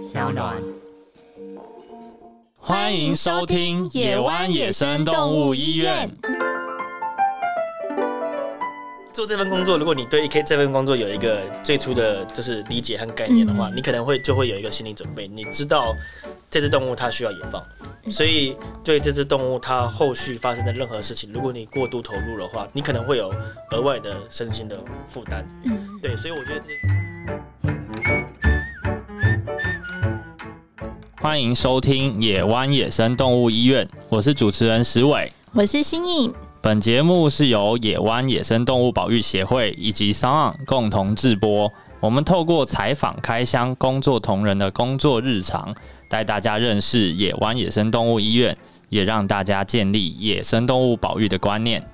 小暖。欢迎收听野湾野生动物医院。做这份工作，如果你对 EK 这份工作有一个最初的就是理解和概念的话，嗯你可能会就会有一个心理准备，你知道这只动物它需要野放，所以对这只动物它后续发生的任何事情，如果你过度投入的话，你可能会有额外的身心的负担。嗯，对，所以我觉得这欢迎收听野湾野生动物医院，我是主持人石伟。我是新颖，本节目是由野湾野生动物保育协会以及 s o n 共同制播。我们透过采访、开箱工作同仁的工作日常，带大家认识野湾野生动物医院，也让大家建立野生动物保育的观念。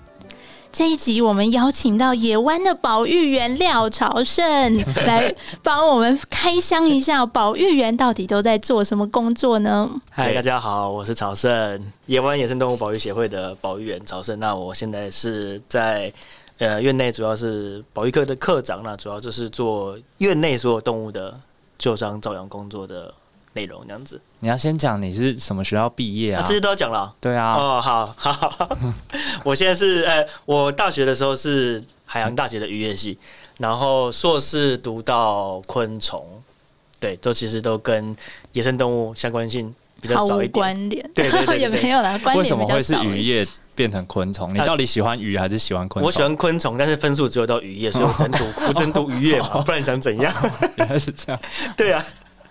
这一集我们邀请到野湾的保育员廖朝胜 来帮我们开箱一下，保育员到底都在做什么工作呢？嗨，大家好，我是朝胜，野湾野生动物保育协会的保育员朝胜。那我现在是在呃院内，主要是保育科的科长，那主要就是做院内所有动物的救伤照养工作的内容，这样子。你要先讲你是什么学校毕业啊，啊？这些都要讲了。对啊，哦，好好好，我现在是呃，我大学的时候是海洋大学的渔业系，然后硕士读到昆虫，对，都其实都跟野生动物相关性比较少一点。关联，对对对对 也没有啦，关为什么会是。渔业变成昆虫？你啊到底喜欢鱼还是喜欢昆虫？我喜欢昆虫，但是分数只有到渔业，所以我只能读，我只能读渔业嘛，不然想怎样？原来是这样。对啊，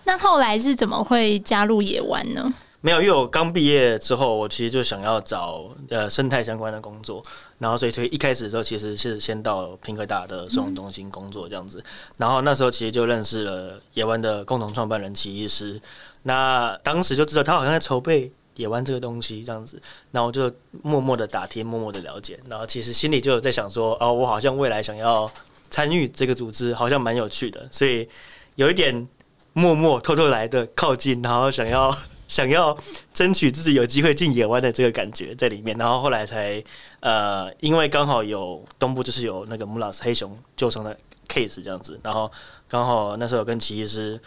那后来是怎么会加入野湾呢？没有，因为我刚毕业之后，我其实就想要找呃生态相关的工作，然后所以所以一开始的时候其实是先到平科大的收容中心工作这样子，然后那时候其实就认识了野湾的共同创办人齐医师，那当时就知道他好像在筹备野湾这个东西这样子，然后就默默的打听，默默的了解，然后其实心里就有在想说，哦，我好像未来想要参与这个组织，好像蛮有趣的，所以有一点默默偷偷来的靠近，然后想要 想要争取自己有机会进野湾的这个感觉在里面，然后后来才呃，因为刚好有东部就是有那个穆老师黑熊救伤的 case 这样子，然后刚好那时候跟齐医师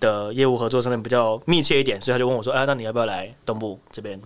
的业务合作上面比较密切一点，所以他就问我说：“哎、那你要不要来东部这边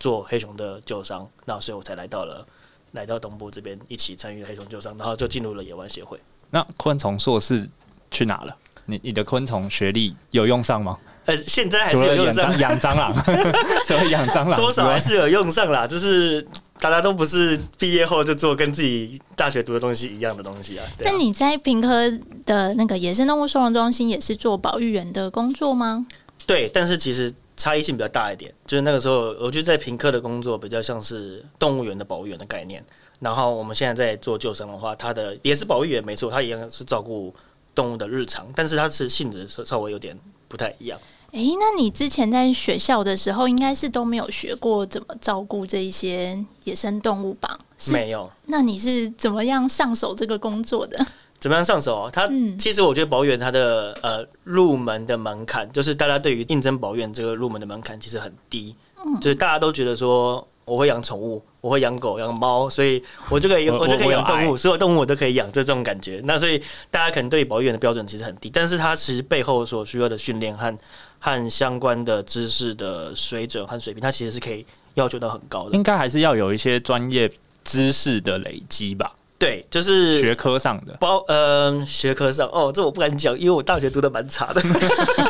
做黑熊的救伤？”那所以我才来到了来到东部这边一起参与黑熊救伤，然后就进入了野湾协会。那昆虫硕士去哪了？你你的昆虫学历有用上吗？呃，现在还是有用上养蟑，螂，除了养蟑螂多，少还是有用上啦，就是大家都不是毕业后就做跟自己大学读的东西一样的东西啊。那你在平科的那个野生动物收容中心也是做保育员的工作吗？对，但是其实差异性比较大一点，就是那个时候我觉得在平科的工作比较像是动物园的保育员的概念，然后我们现在在做救生的话，它的也是保育员没错，它一样是照顾动物的日常，但是它是性质稍稍微有点不太一样。诶，那你之前在学校的时候，应该是都没有学过怎么照顾这一些野生动物吧？没有那你是怎么样上手这个工作的？怎么样上手、哦？它、嗯其实我觉得保育员它的呃入门的门槛，就是大家对于应征保育员这个入门的门槛其实很低，嗯就是大家都觉得说我会养宠物，我会养狗养猫，所以我就可以我我就可以养动物，所有动物我都可以养，这种感觉。那所以大家可能对于保育员的标准其实很低，但是它其实背后所需要的训练和和相关的知识的水准和水平，它其实是可以要求到很高的。应该还是要有一些专业知识的累积吧，对，就是学科上的。包呃学科上哦，这我不敢讲，因为我大学读的蛮差的。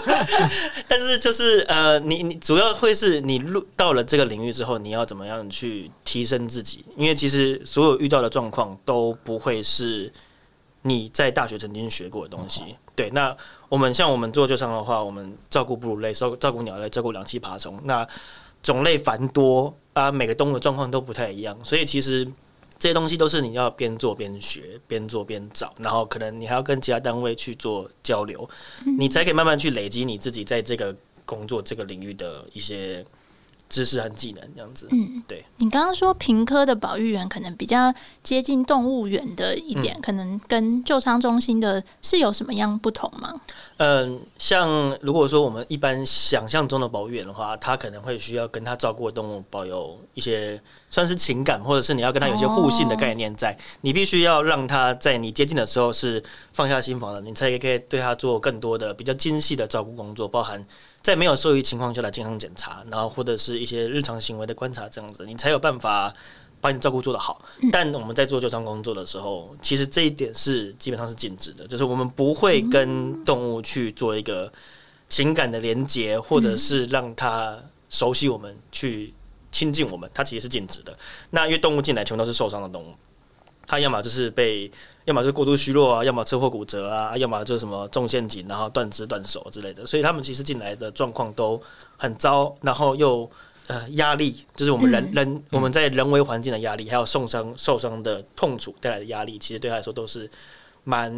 但是就是呃，你你主要会是你入到了这个领域之后，你要怎么样去提升自己？因为其实所有遇到的状况都不会是你在大学曾经学过的东西。对，那我们像我们做救伤的话，我们照顾哺乳类、照照顾鸟类、照顾两栖爬虫，那种类繁多啊，每个动物的状况都不太一样，所以其实这些东西都是你要边做边学，边做边找，然后可能你还要跟其他单位去做交流，你才可以慢慢去累积你自己在这个工作这个领域的一些知识和技能这样子。嗯，对。你刚刚说平科的保育员可能比较接近动物园的一点，可能跟救伤中心的是有什么样不同吗？嗯，像如果说我们一般想象中的保育员的话，他可能会需要跟他照顾的动物保有一些算是情感，或者是你要跟他有些互信的概念在。你必须要让他在你接近的时候是放下心防的，你才可以对他做更多的比较精细的照顾工作，包含在没有兽医情况下的健康检查，然后或者是一些日常行为的观察，这样子你才有办法。把你照顾做得好，但我们在做救伤工作的时候，其实这一点是基本上是禁止的，就是我们不会跟动物去做一个情感的连接，或者是让它熟悉我们、去亲近我们，它其实是禁止的。那因为动物进来全都是受伤的动物，它要么就是被，要么就是过度虚弱啊，要么车祸骨折啊，要么就是什么中陷阱然后断肢断手之类的，所以他们其实进来的状况都很糟，然后又。呃，压力就是我们人人我们在人为环境的压力，还有受伤受伤的痛楚带来的压力，其实对他来说都是蛮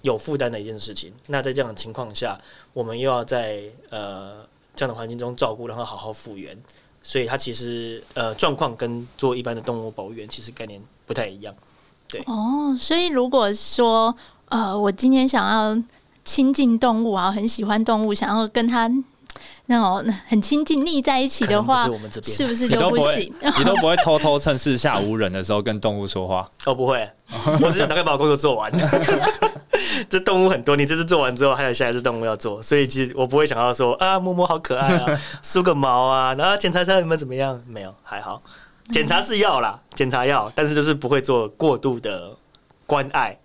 有负担的一件事情。那在这样的情况下，我们又要在呃这样的环境中照顾，然后好好复原，所以他其实呃状况跟做一般的动物保育员其实概念不太一样。对哦，所以如果说呃我今天想要亲近动物啊，很喜欢动物，想要跟它。那种很亲近腻在一起的话，是不是就不行？你都不会偷偷趁四下无人的时候跟动物说话？哦，不会，我只想大概把我工作做完。这动物很多，你这次做完之后，还有下一次动物要做，所以其实我不会想要说啊，摸摸好可爱啊，梳个毛啊，然后检查一下你们怎么样？没有，还好。检查是要啦，检查要，但是就是不会做过度的关爱。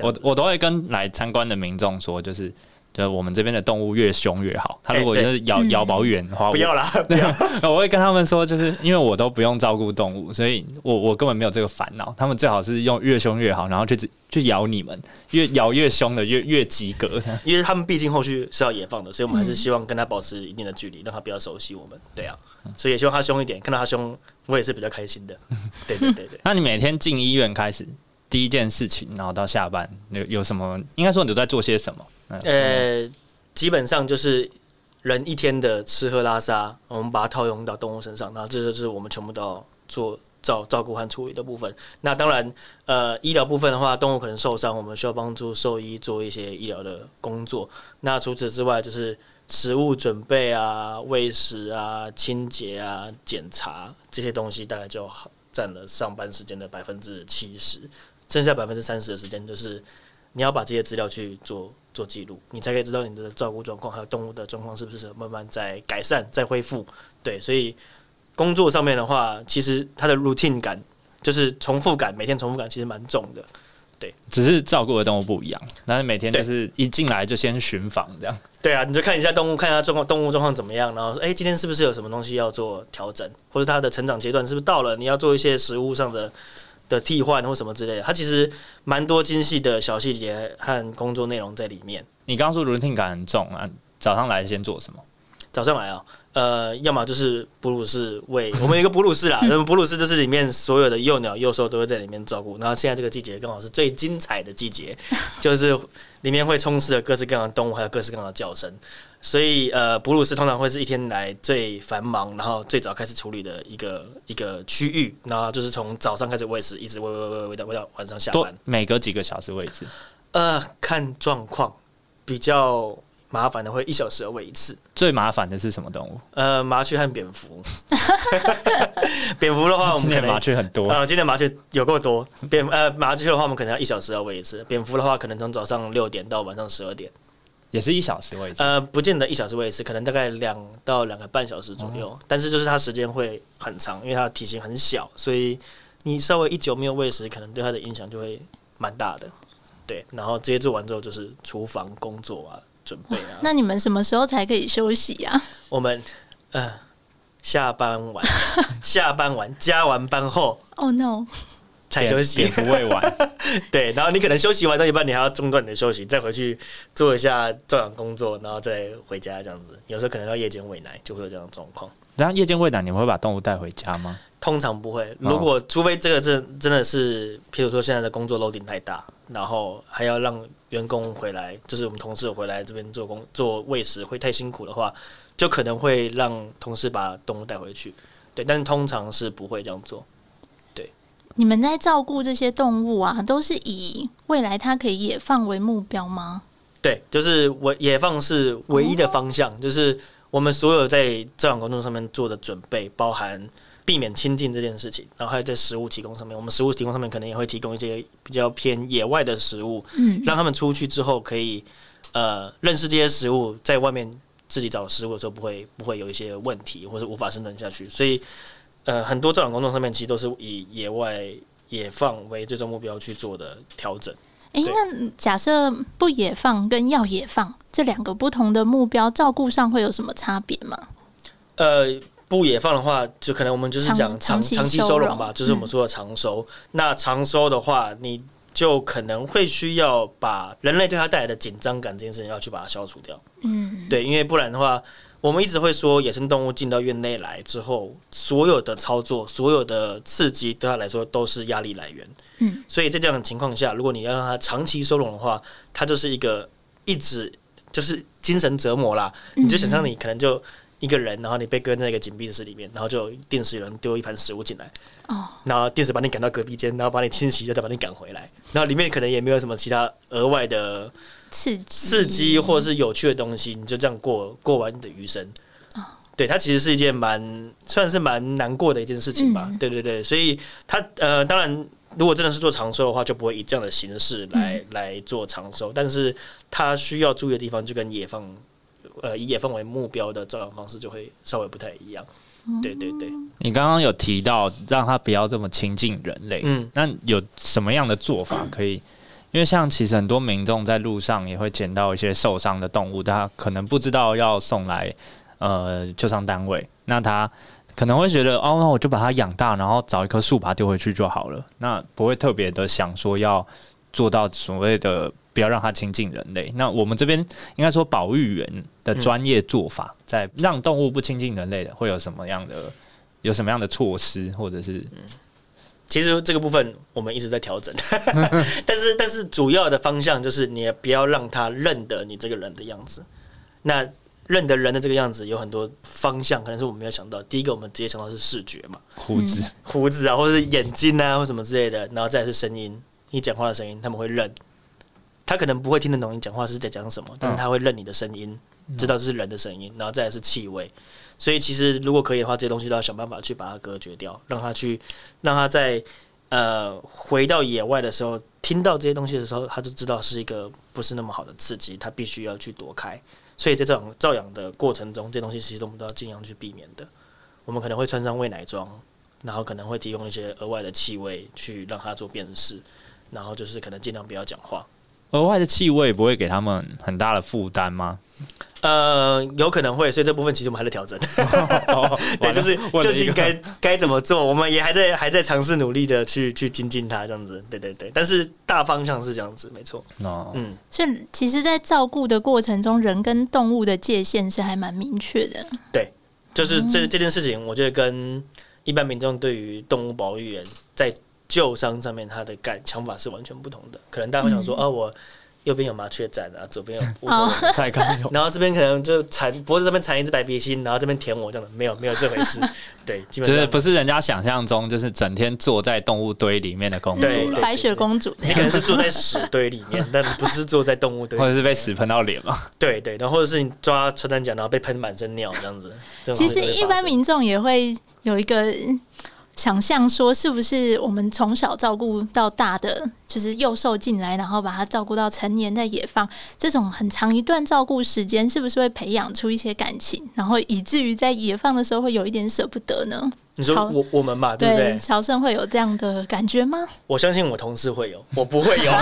我我都会跟来参观的民众说，就是。就我们这边的动物越凶越好。他如果就是咬咬保远的话，不要啦，不要。我会跟他们说，就是因为我都不用照顾动物，所以我我根本没有这个烦恼。他们最好是用越凶越好，然后去去咬你们，越咬越凶的越越及格。因为他们毕竟后续是要野放的，所以我们还是希望跟他保持一定的距离，让他比较熟悉我们。对啊，所以也希望他凶一点，看到他凶，我也是比较开心的。对对对对。那你每天进医院开始第一件事情，然后到下班有有什么？应该说你都在做些什么？呃。基本上就是人一天的吃喝拉撒，我们把它套用到动物身上，那这就是我们全部都要做照照顾和处理的部分。那当然，呃，医疗部分的话，动物可能受伤，我们需要帮助兽医做一些医疗的工作。那除此之外，就是食物准备啊、喂食啊、清洁啊、检查这些东西，大概就占了上班时间的百分之七十，剩下百分之三十的时间就是你要把这些资料去做。做记录，你才可以知道你的照顾状况，还有动物的状况是不是慢慢在改善、在恢复。对，所以工作上面的话，其实它的 routine 感就是重复感，每天重复感其实蛮重的。对，只是照顾的动物不一样，但是每天就是一进来就先巡访这样。对啊，你就看一下动物，看一下状况，动物状况怎么样，然后说，哎，今天是不是有什么东西要做调整，或者它的成长阶段是不是到了，你要做一些食物上的。的替换或什么之类的，它其实蛮多精细的小细节和工作内容在里面。你刚刚说 routine 感很重啊，早上来先做什么？早上来啊，呃，要么就是哺乳室喂，我们有一个哺乳室啦，那么哺乳室就是里面所有的幼鸟、幼兽都会在里面照顾。然后现在这个季节刚好是最精彩的季节，就是里面会充斥着各式各样的动物，还有各式各样的叫声。所以，呃，哺乳室通常会是一天来最繁忙，然后最早开始处理的一个一个区域。然后就是从早上开始喂食，一直喂喂喂喂到喂到晚上下班。每隔几个小时喂一次？呃，看状况，比较麻烦的会一小时喂一次。最麻烦的是什么动物？呃，麻雀和蝙蝠。蝙蝠的话，我们今天麻雀很多。呃，今天麻雀有够多。蝙呃麻雀的话，我们可能要一小时要喂一次。蝙蝠的话，可能从早上六点到晚上十二点。也是一小时喂一次，呃，不见得一小时喂一次，可能大概两到两个半小时左右。但是就是它时间会很长，因为它的体型很小，所以你稍微一久没有喂食，可能对它的影响就会蛮大的。对，然后这些做完之后就是厨房工作啊，准备啊。那你们什么时候才可以休息呀？我们呃，下班晚，下班晚加完班后。Oh no！才休息，蝙蝠喂完，对，然后你可能休息完到一半，你还要中断你的休息，再回去做一下照养工作，然后再回家这样子。有时候可能要夜间喂奶，就会有这样状况。然后夜间喂奶，你们会把动物带回家吗？通常不会，如果除非这个真真的是，譬如说现在的工作 loading 太大，然后还要让员工回来，就是我们同事回来这边做工做喂食会太辛苦的话。就可能会让同事把动物带回去。对，但是通常是不会这样做。对，你们在照顾这些动物啊，都是以未来它可以野放为目标吗？对，就是我野放是唯一的方向，就是我们所有在这养工作上面做的准备，包含避免亲近这件事情，然后还有在食物提供上面，我们食物提供上面可能也会提供一些比较偏野外的食物，嗯，让他们出去之后可以呃认识这些食物，在外面。自己找食物的时候不会不会有一些问题，或者无法生存下去，所以呃很多这种工作上面其实都是以野外野放为最终目标去做的调整。哎，那假设不野放跟要野放这两个不同的目标，照顾上会有什么差别吗？呃，不野放的话，就可能我们就是讲长长期收容吧，就是我们说的长收。那长收的话，你。就可能会需要把人类对它带来的紧张感这件事情要去把它消除掉。嗯，对，因为不然的话，我们一直会说野生动物进到院内来之后，所有的操作、所有的刺激对它来说都是压力来源。嗯，所以在这样的情况下，如果你要让它长期收容的话，它就是一个一直就是精神折磨啦。你就想象你可能就。一个人，然后你被搁在一个紧闭室里面，然后就定时有人丢一盘食物进来，哦，然后定时把你赶到隔壁间，然后把你清洗，再把你赶回来，然后里面可能也没有什么其他额外的刺激、刺激。或者是有趣的东西，你就这样过过完你的余生。对，它其实是一件蛮算是蛮难过的一件事情吧。对对对，所以它呃，当然如果真的是做长寿的话，就不会以这样的形式来来做长寿，但是它需要注意的地方就跟野放。呃，以野放为目标的照养方式就会稍微不太一样。对对对，你刚刚有提到让他不要这么亲近人类，嗯，那有什么样的做法可以？因为像其实很多民众在路上也会捡到一些受伤的动物，他可能不知道要送来呃救伤单位，那他可能会觉得哦，那我就把它养大，然后找一棵树把它丢回去就好了，那不会特别的想说要做到所谓的。不要让它亲近人类。那我们这边应该说，保育员的专业做法，在让动物不亲近人类的，会有什么样的有什么样的措施，或者是？其实这个部分我们一直在调整，但是但是主要的方向就是，你不要让他认得你这个人的样子。那认得人的这个样子有很多方向，可能是我们没有想到。第一个，我们直接想到是视觉嘛，胡子、胡子啊，或者是眼睛啊，或什么之类的。然后再是声音，你讲话的声音，他们会认。他可能不会听得懂你讲话是在讲什么，但是他会认你的声音，知道这是人的声音，然后再来是气味。所以其实如果可以的话，这些东西都要想办法去把它隔绝掉，让他去，让他在呃回到野外的时候，听到这些东西的时候，他就知道是一个不是那么好的刺激，他必须要去躲开。所以在这种照养的过程中，这些东西其实我们都要尽量去避免的。我们可能会穿上喂奶装，然后可能会提供一些额外的气味去让它做辨识，然后就是可能尽量不要讲话。额外的气味不会给他们很大的负担吗？呃，有可能会，所以这部分其实我们还在调整。对，就是究竟该该怎么做，我们也还在还在尝试努力的去去精进它，这样子。对对对，但是大方向是这样子，没错。哦，嗯，所以其实，在照顾的过程中，人跟动物的界限是还蛮明确的。对，就是这这件事情，我觉得跟一般民众对于动物保育员在。旧伤上面，他的感想法是完全不同的。可能大家会想说：“哦，我右边有麻雀展啊，左边有乌头在看，然后这边可能就缠脖子这边缠一只白鼻心，然后这边舔我这样的，没有没有这回事。对，基本就是不是人家想象中，就是整天坐在动物堆里面的公主，白雪公主。你可能是坐在屎堆里面，但不是坐在动物堆，或者是被屎喷到脸嘛？对对，然后或者是你抓穿山甲，然后被喷满身尿这样子。其实一般民众也会有一个。想象说，是不是我们从小照顾到大的，就是幼兽进来，然后把它照顾到成年在野放，这种很长一段照顾时间，是不是会培养出一些感情，然后以至于在野放的时候会有一点舍不得呢？你说我我们嘛，对不对？乔生会有这样的感觉吗？我相信我同事会有，我不会有。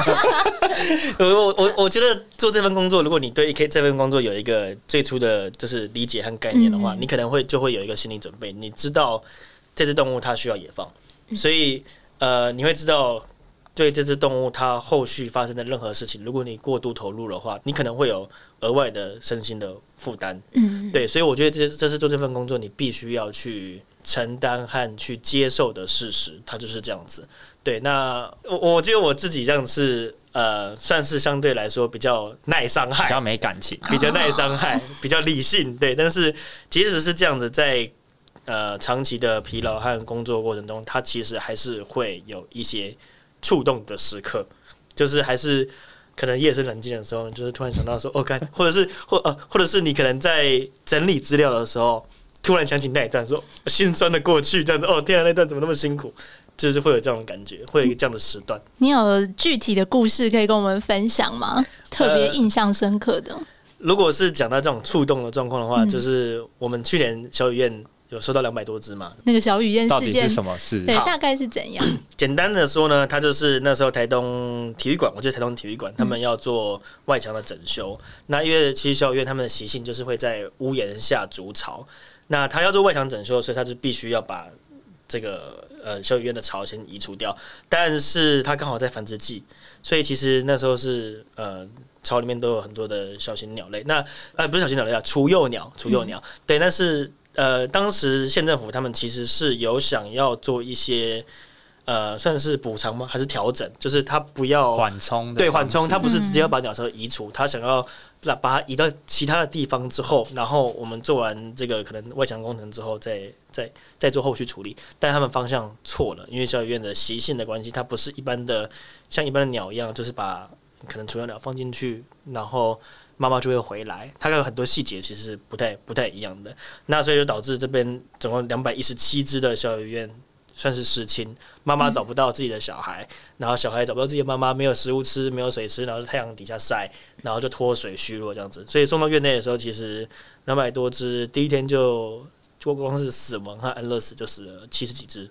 我我我觉得做这份工作，如果你对 K 这份工作有一个最初的就是理解和概念的话，你可能会就会有一个心理准备，你知道。这只动物它需要野放，所以呃，你会知道对这只动物它后续发生的任何事情，如果你过度投入的话，你可能会有额外的身心的负担。嗯，对，所以我觉得这这是做这份工作你必须要去承担和去接受的事实，它就是这样子。对，那我我觉得我自己这样是呃，算是相对来说比较耐伤害，比较没感情，比较耐伤害，比较理性。对，但是即使是这样子，在呃长期的疲劳和工作过程中，他其实还是会有一些触动的时刻，就是还是可能夜深人静的时候，就是突然想到说，哦，看，或者是或呃，或者是你可能在整理资料的时候，突然想起那一段，说心酸的过去，这样子，哦，天啊，那段怎么那么辛苦？就是会有这种感觉，会有一个这样的时段。你有具体的故事可以跟我们分享吗？特别印象深刻的。如果是讲到这种触动的状况的话，就是我们去年小雨燕有收到两百多只嘛。那个小雨燕事件是什么事？对，大概是怎样？简单的说呢，它就是那时候台东体育馆，我记得台东体育馆他们要做外墙的整修。那因为其实小雨燕他们的习性就是会在屋檐下筑巢，那他要做外墙整修，所以他就必须要把这个。呃，小雨燕的巢先移除掉，但是它刚好在繁殖季，所以其实那时候是呃巢里面都有很多的小型鸟类。那呃不是小型鸟类啊，雏幼鸟，雏幼鸟。对，但是呃当时县政府他们其实是有想要做一些呃算是补偿吗？还是调整？就是他不要缓冲，对缓冲，他不是直接要把鸟巢移除，他想要。那把它移到其他的地方之后，然后我们做完这个可能外墙工程之后，再再再做后续处理。但他们方向错了，因为小雨院的习性的关系，它不是一般的像一般的鸟一样，就是把可能雏鸟鸟放进去，然后妈妈就会回来。它有很多细节其实不太不太一样的。那所以就导致这边总共两百一十七只的小鱼院。算是失亲，妈妈找不到自己的小孩，然后小孩找不到自己的妈妈，没有食物吃，没有水吃，然后太阳底下晒，然后就脱水虚弱这样子。所以送到院内的时候，其实两百多只，第一天就就光是死亡和安乐死就死了七十几只，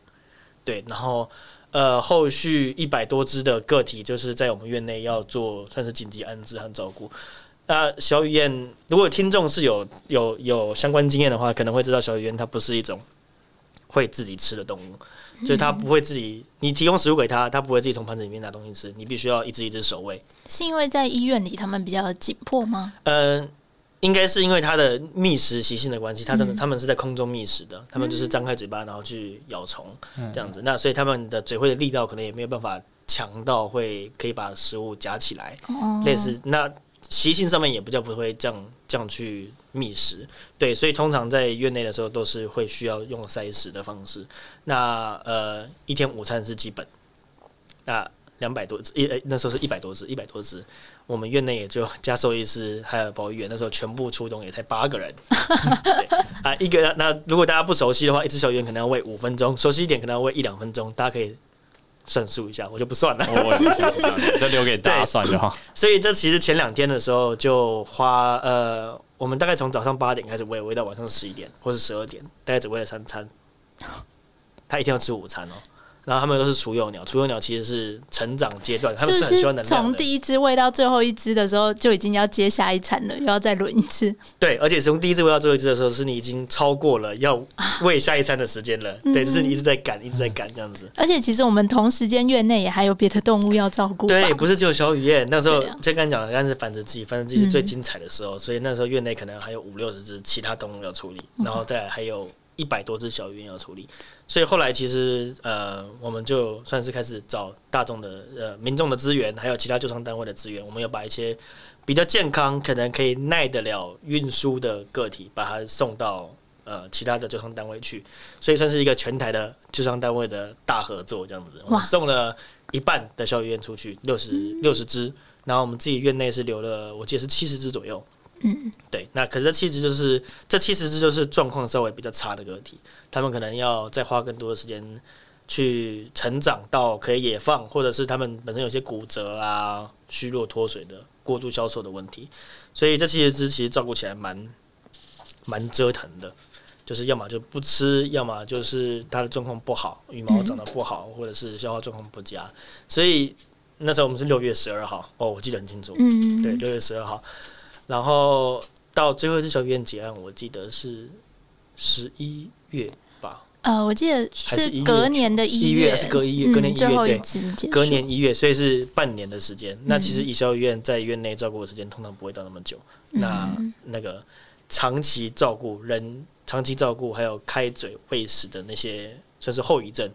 对，然后呃后续一百多只的个体就是在我们院内要做算是紧急安置和照顾。那小雨燕，如果听众是有有有相关经验的话，可能会知道小雨燕它不是一种。会自己吃的动物，就是它不会自己，你提供食物给它，它不会自己从盘子里面拿东西吃，你必须要一只一只守卫。是因为在医院里他们比较紧迫吗？嗯，应该是因为它的觅食习性的关系，它真的它们是在空中觅食的，它们就是张开嘴巴然后去咬虫这样子，那所以它们的嘴会的力道可能也没有办法强到会可以把食物夹起来，类似那。习性上面也不叫不会这样这样去觅食，对，所以通常在院内的时候都是会需要用塞食的方式。那呃，一天午餐是基本，那两百多只一那时候是一百多只，一百多只，我们院内也就加兽医师还有保育员，那时候全部出动也才八个人，啊，一个那如果大家不熟悉的话，一只小圆可能要喂五分钟，熟悉一点可能要喂一两分钟，大家可以。算数一下，我就不算了，就留给大家算就好。所以这其实前两天的时候就花呃，我们大概从早上八点开始喂，喂到晚上十一点或是十二点，大概只喂了三餐。他一天要吃午餐哦。然后他们都是雏幼鸟，雏幼鸟其实是成长阶段，他们是很喜欢能量从第一只喂到最后一只的时候，就已经要接下一餐了，又要再轮一次。对，而且从第一只喂到最后一只的时候，是你已经超过了要喂下一餐的时间了。对，就是你一直在赶，一直在赶这样子。而且其实我们同时间院内也还有别的动物要照顾。对，不是只有小雨燕。那时候就刚讲了，但是繁殖季，繁殖季是最精彩的时候，所以那时候院内可能还有五六十只其他动物要处理，然后再还有。一百多只小鱼要处理，所以后来其实呃，我们就算是开始找大众的呃民众的资源，还有其他救伤单位的资源，我们要把一些比较健康、可能可以耐得了运输的个体，把它送到呃其他的救伤单位去，所以算是一个全台的救伤单位的大合作这样子。我们送了一半的小鱼院出去，六十六十只，然后我们自己院内是留了，我记得是七十只左右。嗯，对，那可是这七十就是这七十只就是状况稍微比较差的个体，他们可能要再花更多的时间去成长到可以野放，或者是他们本身有些骨折啊、虚弱脱水的过度消瘦的问题，所以这七十只其实照顾起来蛮蛮折腾的，就是要么就不吃，要么就是它的状况不好，羽毛长得不好，或者是消化状况不佳，所以那时候我们是六月十二号哦，我记得很清楚，嗯，对，六月十二号。然后到最后一次小鱼燕结案，我记得是十一月吧。呃，我记得是隔年的一月，是隔一月，隔年一月对，隔年一月，所以是半年的时间。那其实以小医院在院内照顾的时间通常不会到那么久。那那个长期照顾人，长期照顾还有开嘴喂食的那些，算是后遗症。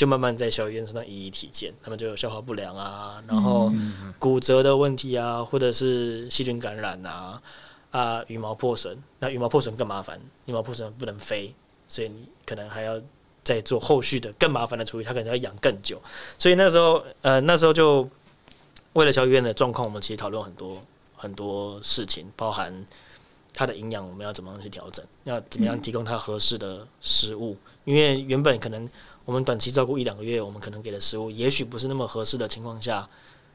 就慢慢在小鱼院身上一一体现，他们就有消化不良啊，然后骨折的问题啊，或者是细菌感染啊，啊羽毛破损，那羽毛破损更麻烦，羽毛破损不能飞，所以你可能还要再做后续的更麻烦的处理，它可能要养更久，所以那时候呃那时候就为了小医院的状况，我们其实讨论很多很多事情，包含。它的营养我们要怎么样去调整？要怎么样提供它合适的食物？因为原本可能我们短期照顾一两个月，我们可能给的食物也许不是那么合适的情况下，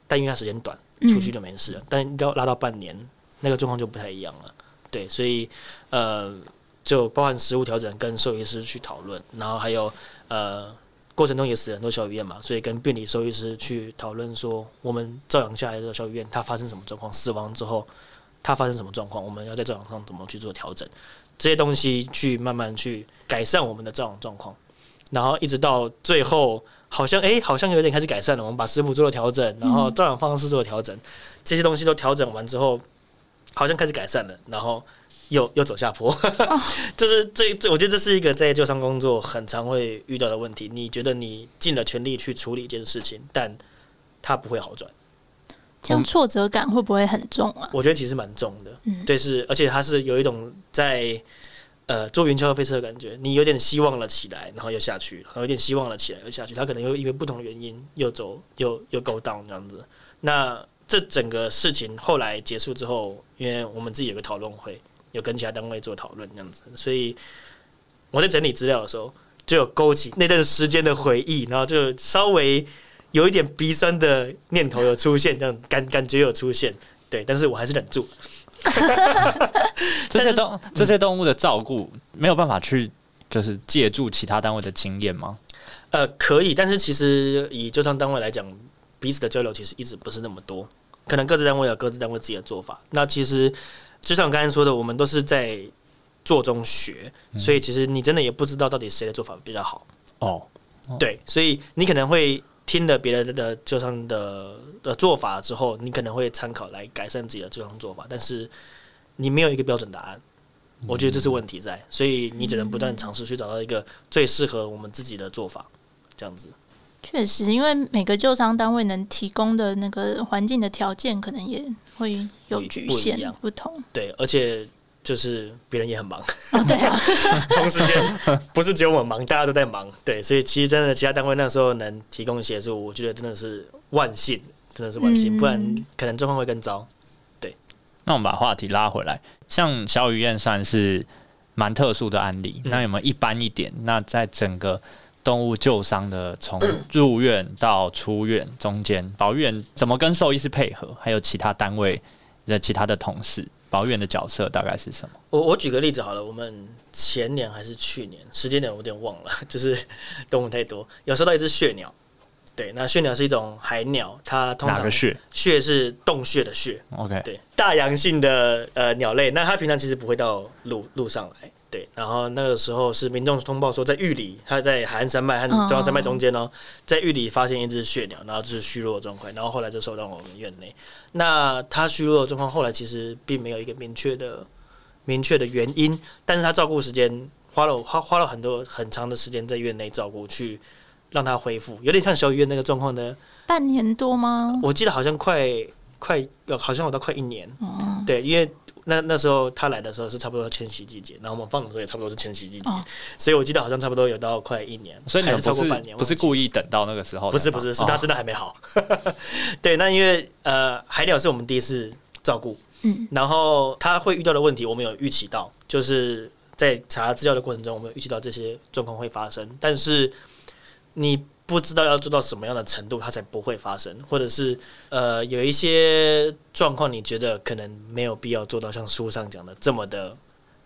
但因为它时间短，出去就没事了。但要拉到半年，那个状况就不太一样了。对，所以呃，就包含食物调整跟兽医师去讨论，然后还有呃过程中也死了很多小鱼院嘛，所以跟病理兽医师去讨论说，我们照养下来的小鱼院它发生什么状况，死亡之后。它发生什么状况？我们要在照养上怎么去做调整？这些东西去慢慢去改善我们的照养状况，然后一直到最后，好像哎，好像有点开始改善了。我们把食谱做了调整，然后照养方式做了调整，这些东西都调整完之后，好像开始改善了，然后又又走下坡。就是这这，我觉得这是一个在救伤工作很常会遇到的问题。你觉得你尽了全力去处理一件事情，但它不会好转。这样挫折感会不会很重啊？我觉得其实蛮重的，嗯，对，是，而且它是有一种在呃坐云霄飞车的感觉，你有点希望了起来，然后又下去，然后有点希望了起来又下去，它可能又因为不同的原因又走又又 go down 这样子。那这整个事情后来结束之后，因为我们自己有个讨论会，有跟其他单位做讨论这样子，所以我在整理资料的时候就有勾起那段时间的回忆，然后就稍微。有一点鼻酸的念头有出现，这样感感觉有出现，对，但是我还是忍住。这些动这些动物的照顾没有办法去，就是借助其他单位的经验吗？呃，可以，但是其实以救伤单位来讲，彼此的交流其实一直不是那么多，可能各自单位有各自单位自己的做法。那其实就像我刚才说的，我们都是在做中学，所以其实你真的也不知道到底谁的做法比较好。哦，对，所以你可能会。听了别人的救伤的的做法之后，你可能会参考来改善自己的救伤做法，但是你没有一个标准答案，我觉得这是问题在，所以你只能不断尝试去找到一个最适合我们自己的做法，这样子。确实，因为每个救伤单位能提供的那个环境的条件，可能也会有局限不同。对，而且。就是别人也很忙，对啊，同时间不是只有我忙，大家都在忙，对，所以其实真的其他单位那时候能提供协助，我觉得真的是万幸，真的是万幸，不然可能状况会更糟。对，那我们把话题拉回来，像小雨燕算是蛮特殊的案例，那有没有一般一点？那在整个动物救伤的从入院到出院中间，保育员怎么跟兽医师配合？还有其他单位的其他的同事？保远的角色大概是什么？我我举个例子好了，我们前年还是去年，时间点我有点忘了，就是动物太多，有收到一只血鸟。对，那血鸟是一种海鸟，它通常血血是洞穴的穴。OK，对，大洋性的呃鸟类，那它平常其实不会到陆路上来。对，然后那个时候是民众通报说，在玉里，他在海岸山脉和中央山脉中间哦，在玉里发现一只血鸟，然后就是虚弱的状况，然后后来就收到我们院内。那他虚弱的状况后来其实并没有一个明确的、明确的原因，但是他照顾时间花了花花了很多很长的时间在院内照顾，去让他恢复，有点像小雨院那个状况的半年多吗？我记得好像快快要好像有到快一年，嗯对，因为。那那时候他来的时候是差不多迁徙季节，然后我们放的时候也差不多是迁徙季节，所以我记得好像差不多有到快一年，所以你是超过半年，不是故意等到那个时候，不是不是，是他真的还没好。对，那因为呃海鸟是我们第一次照顾，嗯，然后他会遇到的问题，我们有预期到，就是在查资料的过程中，我们预期到这些状况会发生，但是你。不知道要做到什么样的程度，它才不会发生，或者是呃有一些状况，你觉得可能没有必要做到像书上讲的这么的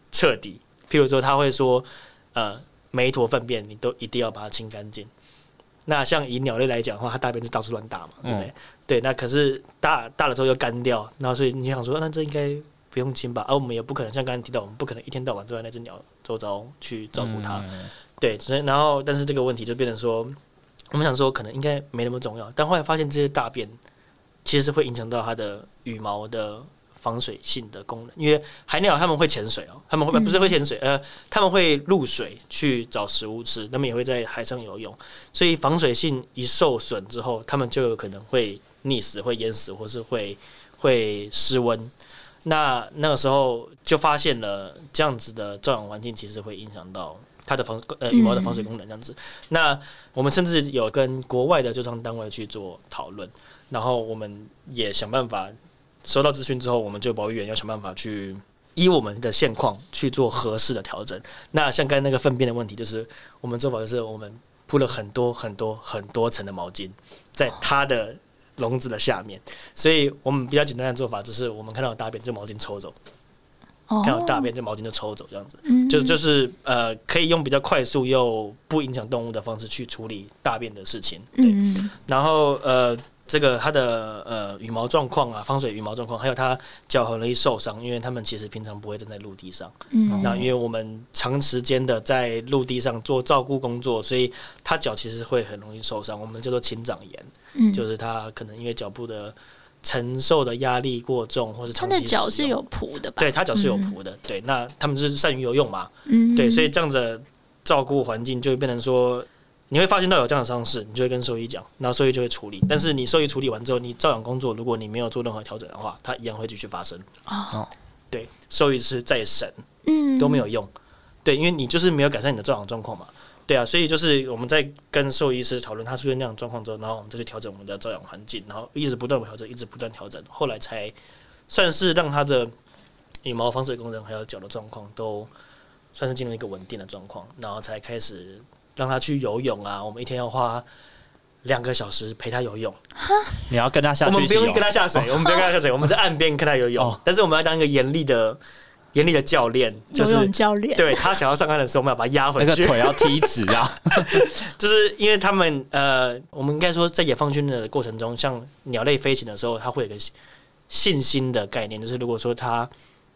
彻底。譬如说，他会说，呃，每一坨粪便你都一定要把它清干净。那像以鸟类来讲的话，它大便就到处乱打嘛，对不对？对，那可是大大了之后又干掉，然后所以你想说，那这应该不用清吧？而我们也不可能像刚才提到，我们不可能一天到晚坐在那只鸟周遭去照顾它。对，所以然后但是这个问题就变成说。我们想说，可能应该没那么重要，但后来发现这些大便其实是会影响到它的羽毛的防水性的功能，因为海鸟它们会潜水哦，它们会不是会潜水，呃，它们会入水去找食物吃，他们也会在海上游泳，所以防水性一受损之后，它们就有可能会溺死、会淹死，或是会会失温。那那个时候就发现了这样子的照养环境，其实会影响到它的防呃羽毛的防水功能这样子。那我们甚至有跟国外的救伤单位去做讨论，然后我们也想办法。收到资讯之后，我们就保育员要想办法去依我们的现况去做合适的调整。那像刚才那个粪便的问题，就是我们做法就是我们铺了很多很多很多层的毛巾在它的笼子的下面，所以我们比较简单的做法就是我们看到大便就毛巾抽走，看到大便就毛巾就抽走，这样子，就就是呃可以用比较快速又不影响动物的方式去处理大便的事情。对，然后呃。这个它的呃羽毛状况啊，防水羽毛状况，还有它脚很容易受伤，因为它们其实平常不会站在陆地上。嗯，那因为我们长时间的在陆地上做照顾工作，所以它脚其实会很容易受伤。我们叫做禽长炎，嗯，就是它可能因为脚部的承受的压力过重，或是长期它的脚是有蹼的吧？对，他脚是有蹼的。对，那他们是善于游泳嘛？嗯，对，所以这样子照顾环境就会变成说。你会发现到有这样的伤势，你就会跟兽医讲，然后兽医就会处理。但是你兽医处理完之后，你照养工作，如果你没有做任何调整的话，它一样会继续发生。哦，对，兽医是再审，嗯，都没有用。对，因为你就是没有改善你的照养状况嘛。对啊，所以就是我们在跟兽医师讨论他出现那样状况之后，然后我们再去调整我们的照养环境，然后一直不断调整，一直不断调整，后来才算是让它的羽毛防水功能还有脚的状况都算是进入一个稳定的状况，然后才开始。让他去游泳啊！我们一天要花两个小时陪他游泳。你要跟他下水？我们不用跟他下水，我们不用跟他下水，我们在岸边看他游泳。但是我们要当一个严厉的、严厉的教练，就是教练。对他想要上岸的时候，我们要把他压回去，腿要踢直啊！就是因为他们呃，我们应该说在解放军的过程中，像鸟类飞行的时候，它会有个信心的概念，就是如果说它。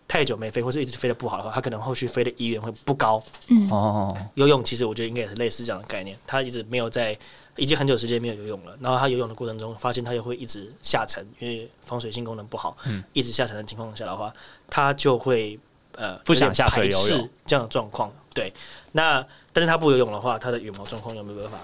太久没飞，或是一直飞的不好的话，他可能后续飞的意愿会不高。嗯哦，游泳其实我觉得应该也是类似这样的概念。他一直没有在，已经很久时间没有游泳了。然后他游泳的过程中，发现他又会一直下沉，因为防水性功能不好，嗯，一直下沉的情况下的话，他就会呃不想下水游泳这样的状况。对，那但是他不游泳的话，他的羽毛状况有没有办法。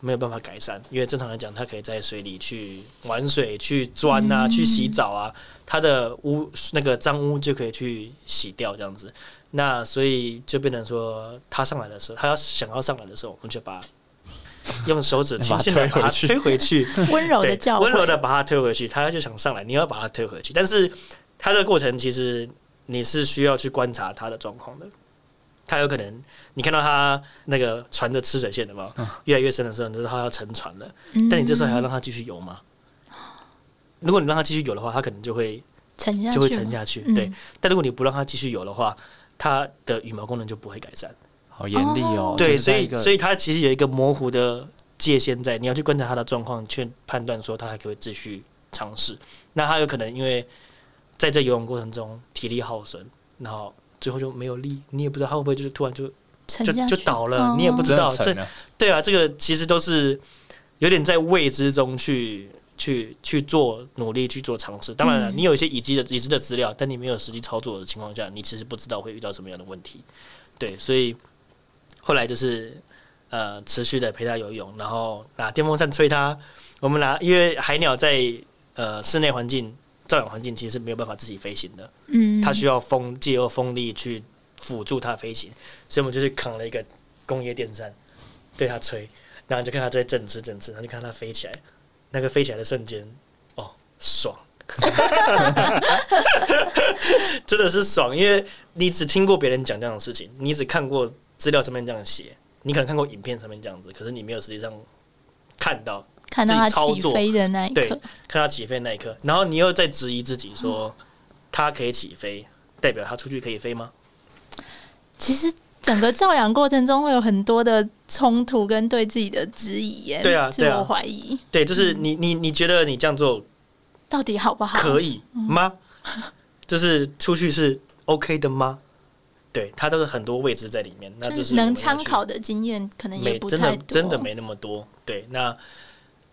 没有办法改善，因为正常来讲，它可以在水里去玩水、去钻啊、去洗澡啊，它的污那个脏污就可以去洗掉这样子。那所以就变成说，他上来的时候，他要想要上来的时候，我们就把 用手指轻轻的把它推回去，温柔的叫，温柔的把它推回去。它就想上来，你要把它推回去，但是它的过程其实你是需要去观察它的状况的。它有可能，你看到它那个船的吃水线的嘛，越来越深的时候，就是它要沉船了。但你这时候还要让它继续游吗？如果你让它继续游的话，它可能就会沉下，就会沉下去。对，但如果你不让它继续游的话，它的羽毛功能就不会改善。好严厉哦。对，所以所以它其实有一个模糊的界限在，你要去观察它的状况，去判断说它还可以继续尝试。那它有可能因为在这游泳过程中体力耗损，然后。最后就没有力，你也不知道他会不会就是突然就就就倒了，你也不知道。这对啊，这个其实都是有点在未知中去去去做努力去做尝试。当然了，你有一些已知的已知的资料，但你没有实际操作的情况下，你其实不知道会遇到什么样的问题。对，所以后来就是呃持续的陪他游泳，然后拿电风扇吹他。我们拿因为海鸟在呃室内环境。照养环境其实是没有办法自己飞行的，嗯，它需要风借由风力去辅助它飞行，所以我们就是扛了一个工业电扇对它吹，然后就看它在振翅振翅，然后就看它飞起来，那个飞起来的瞬间，哦，爽，真的是爽，因为你只听过别人讲这样的事情，你只看过资料上面这样写，你可能看过影片上面这样子，可是你没有实际上看到。看到它起飞的那一刻，看到起飞那一刻，然后你又在质疑自己说，它可以起飞，代表它出去可以飞吗？其实整个照养过程中会有很多的冲突跟对自己的质疑，耶，对啊，自我怀疑，对，就是你你你觉得你这样做到底好不好？可以吗？就是出去是 OK 的吗？对，它都是很多未知在里面，那就是能参考的经验可能也不太真的真的没那么多。对，那。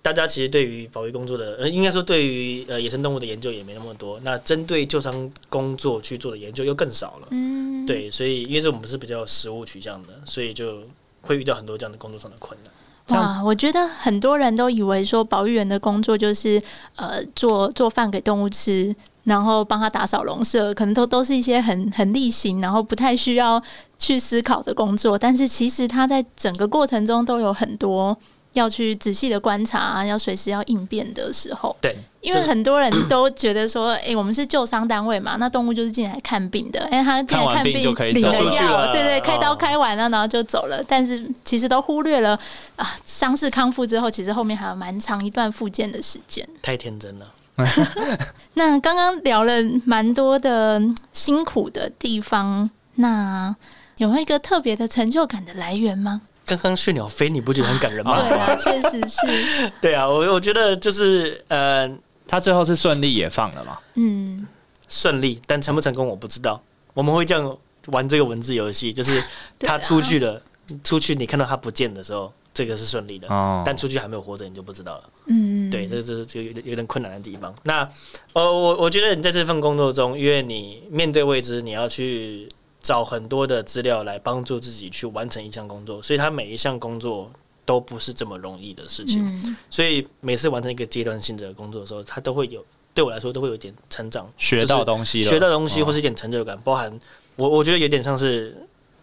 大家其实对于保育工作的，呃，应该说对于呃野生动物的研究也没那么多。那针对救伤工作去做的研究又更少了。嗯，对，所以因为是我们是比较实物取向的，所以就会遇到很多这样的工作上的困难。哇，我觉得很多人都以为说保育员的工作就是呃做做饭给动物吃，然后帮他打扫笼舍，可能都都是一些很很例行，然后不太需要去思考的工作。但是其实他在整个过程中都有很多。要去仔细的观察，要随时要应变的时候，对，因为很多人 都觉得说，哎，我们是救伤单位嘛，那动物就是进来看病的，哎，他进来看病领了药，对对，开刀开完了，然后就走了。但是其实都忽略了啊，伤势康复之后，其实后面还有蛮长一段复健的时间。太天真了。那刚刚聊了蛮多的辛苦的地方，那有没有一个特别的成就感的来源吗？刚刚血鸟飞，你不觉得很感人吗？对啊，确实是。对啊，我我觉得就是呃，他最后是顺利也放了嘛。嗯，顺利，但成不成功我不知道。我们会这样玩这个文字游戏，就是 他出去了，出去你看到他不见的时候，这个是顺利的。哦，但出去还没有活着，你就不知道了。嗯，对，这是这个有点有点困难的地方。那呃，我我觉得你在这份工作中，因为你面对未知，你要去。找很多的资料来帮助自己去完成一项工作，所以他每一项工作都不是这么容易的事情。所以每次完成一个阶段性的工作的时候，他都会有对我来说都会有点成长，学到东西，学到东西，或是一点成就感。包含我，我觉得有点像是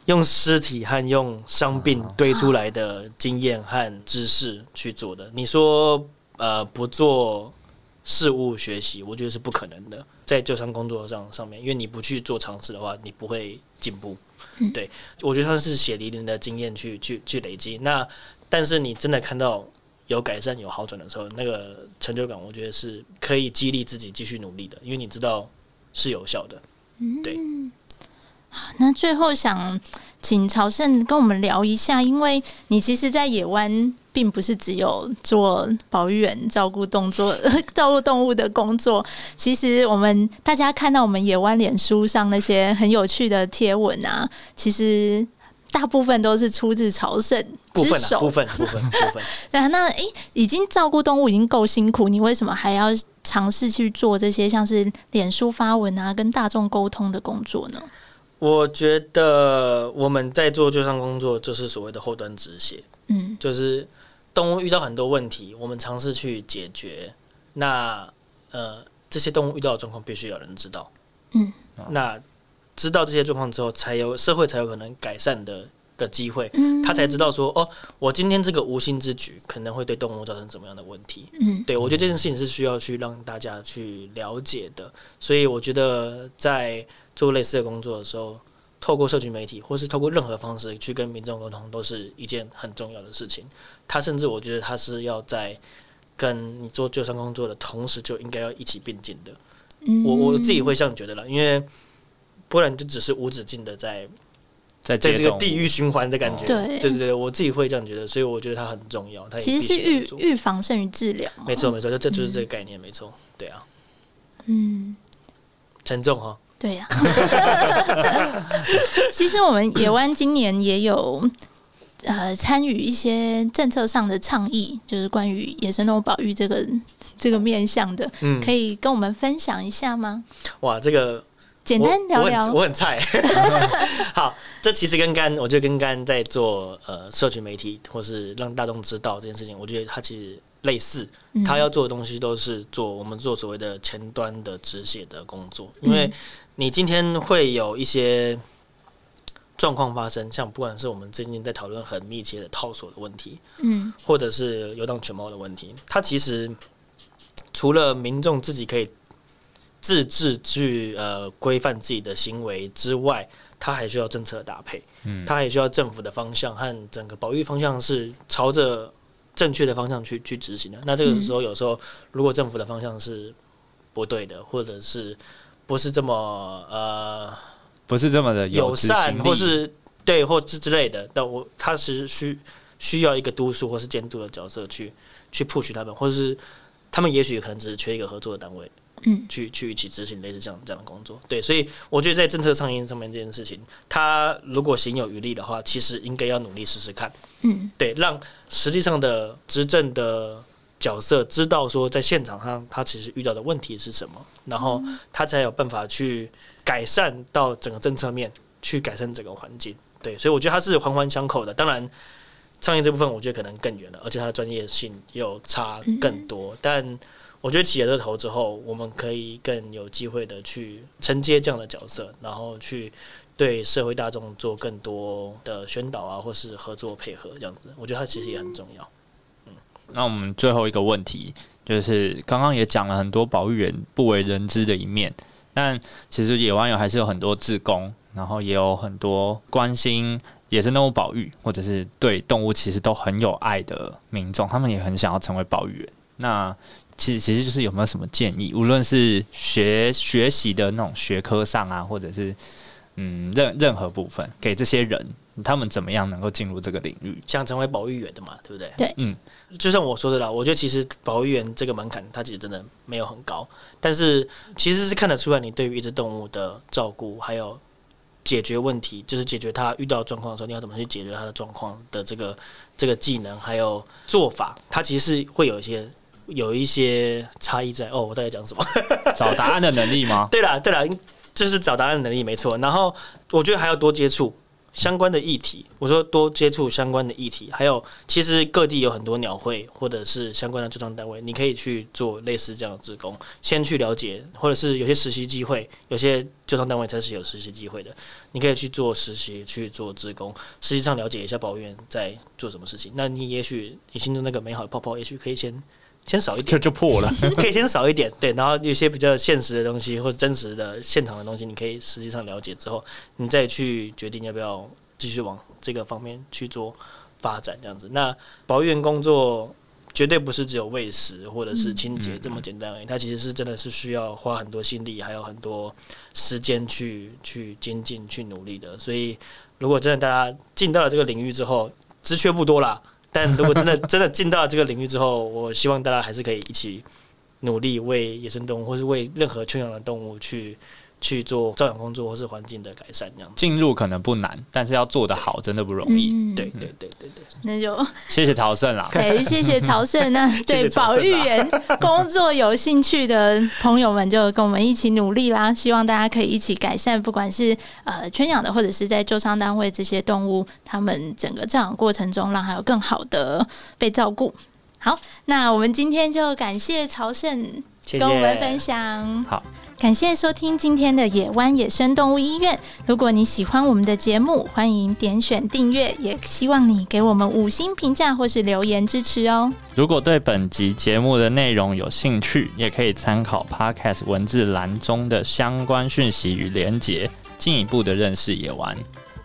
用尸体和用伤病堆出来的经验和知识去做的。你说呃不做事物学习，我觉得是不可能的。在救伤工作上上面，因为你不去做尝试的话，你不会进步。对，我觉得他是血淋淋的经验去去去累积。那但是你真的看到有改善、有好转的时候，那个成就感，我觉得是可以激励自己继续努力的，因为你知道是有效的。对。好，那最后想请朝圣跟我们聊一下，因为你其实，在野湾。并不是只有做保育员照顾动作、照顾动物的工作。其实我们大家看到我们野湾脸书上那些很有趣的贴文啊，其实大部分都是出自朝圣部分部分部分部分。那那诶，已经照顾动物已经够辛苦，你为什么还要尝试去做这些像是脸书发文啊、跟大众沟通的工作呢？我觉得我们在做救伤工作，就是所谓的后端止血，嗯，就是。动物遇到很多问题，我们尝试去解决。那呃，这些动物遇到的状况必须有人知道。嗯，那知道这些状况之后，才有社会才有可能改善的的机会。嗯，他才知道说，哦，我今天这个无心之举可能会对动物造成什么样的问题。嗯，对我觉得这件事情是需要去让大家去了解的。所以我觉得在做类似的工作的时候。透过社群媒体，或是透过任何方式去跟民众沟通，都是一件很重要的事情。他甚至我觉得他是要在跟你做救伤工作的同时，就应该要一起并进的。我我自己会这样觉得了，因为不然就只是无止境的在在在这个地狱循环的感觉。对对对，我自己会这样觉得，所以我觉得它很重要。它其实是预预防胜于治疗。没错没错，这这就是这个概念，没错。对啊，嗯，沉重哈。对呀，其实我们野湾今年也有呃参与一些政策上的倡议，就是关于野生动物保育这个这个面向的，嗯，可以跟我们分享一下吗？哇，这个简单聊聊，我很菜。好，这其实跟刚我觉得跟刚在做呃社群媒体或是让大众知道这件事情，我觉得它其实。类似，他要做的东西都是做我们做所谓的前端的止血的工作，因为你今天会有一些状况发生，像不管是我们最近在讨论很密切的套索的问题，嗯，或者是游荡犬猫的问题，它其实除了民众自己可以自治去呃规范自己的行为之外，它还需要政策的搭配，嗯，它还需要政府的方向和整个保育方向是朝着。正确的方向去去执行的，那这个时候有时候如果政府的方向是不对的，或者是不是这么呃，不是这么的友善，或是对或之之类的，但我他是需需要一个督促或是监督的角色去去 push 他们，或者是他们也许可能只是缺一个合作的单位，嗯，去去一起执行类似这样这样的工作。对，所以我觉得在政策倡议上面这件事情，他如果行有余力的话，其实应该要努力试试看。嗯，对，让实际上的执政的角色知道说在现场上他其实遇到的问题是什么，然后他才有办法去改善到整个政策面，去改善整个环境。对，所以我觉得它是环环相扣的。当然，创业这部分我觉得可能更远了，而且它的专业性又差更多。但我觉得企业这头之后，我们可以更有机会的去承接这样的角色，然后去对社会大众做更多的宣导啊，或是合作配合这样子。我觉得它其实也很重要。那我们最后一个问题就是，刚刚也讲了很多保育员不为人知的一面，但其实野湾有还是有很多志工，然后也有很多关心野生动物保育，或者是对动物其实都很有爱的民众，他们也很想要成为保育员。那其实其实就是有没有什么建议，无论是学学习的那种学科上啊，或者是嗯任任何部分，给这些人他们怎么样能够进入这个领域，想成为保育员的嘛，对不对？对，嗯。就像我说的啦，我觉得其实保育员这个门槛，它其实真的没有很高，但是其实是看得出来你对于一只动物的照顾，还有解决问题，就是解决它遇到状况的时候，你要怎么去解决它的状况的这个这个技能还有做法，它其实是会有一些有一些差异在。哦，我在讲什么？找答案的能力吗？对了，对了，就是找答案的能力没错。然后我觉得还要多接触。相关的议题，我说多接触相关的议题，还有其实各地有很多鸟会或者是相关的救伤单位，你可以去做类似这样的职工，先去了解，或者是有些实习机会，有些救伤单位才是有实习机会的，你可以去做实习，去做职工，实际上了解一下保育员在做什么事情。那你也许你心中那个美好的泡泡，也许可以先。先少一点就破了，可以先少一点，对，然后有些比较现实的东西或者真实的现场的东西，你 可以实际上了解之后，你再去决定要不要继续往这个方面去做发展，这样子。那保育员工作绝对不是只有喂食或者是清洁这么简单而已，它其实是真的是需要花很多心力，还有很多时间去去精进、去努力的。所以，如果真的大家进到了这个领域之后，知缺不多啦。但如果真的真的进到这个领域之后，我希望大家还是可以一起努力，为野生动物或是为任何圈养的动物去。去做照养工作或是环境的改善，这样进入可能不难，但是要做得好，真的不容易。对对对对对，那就 谢谢曹胜啦。对，谢谢曹胜。那对保育员工作有兴趣的朋友们，就跟我们一起努力啦。希望大家可以一起改善，不管是呃圈养的，或者是在救伤单位这些动物，他们整个照养过程中，让还有更好的被照顾。好，那我们今天就感谢曹胜跟我们分享。好。感谢收听今天的野湾野生动物医院。如果你喜欢我们的节目，欢迎点选订阅，也希望你给我们五星评价或是留言支持哦。如果对本集节目的内容有兴趣，也可以参考 Podcast 文字栏中的相关讯息与连结，进一步的认识野湾。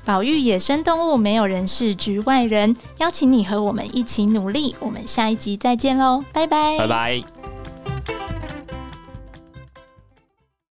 保育野生动物，没有人是局外人。邀请你和我们一起努力。我们下一集再见喽，拜拜，拜拜。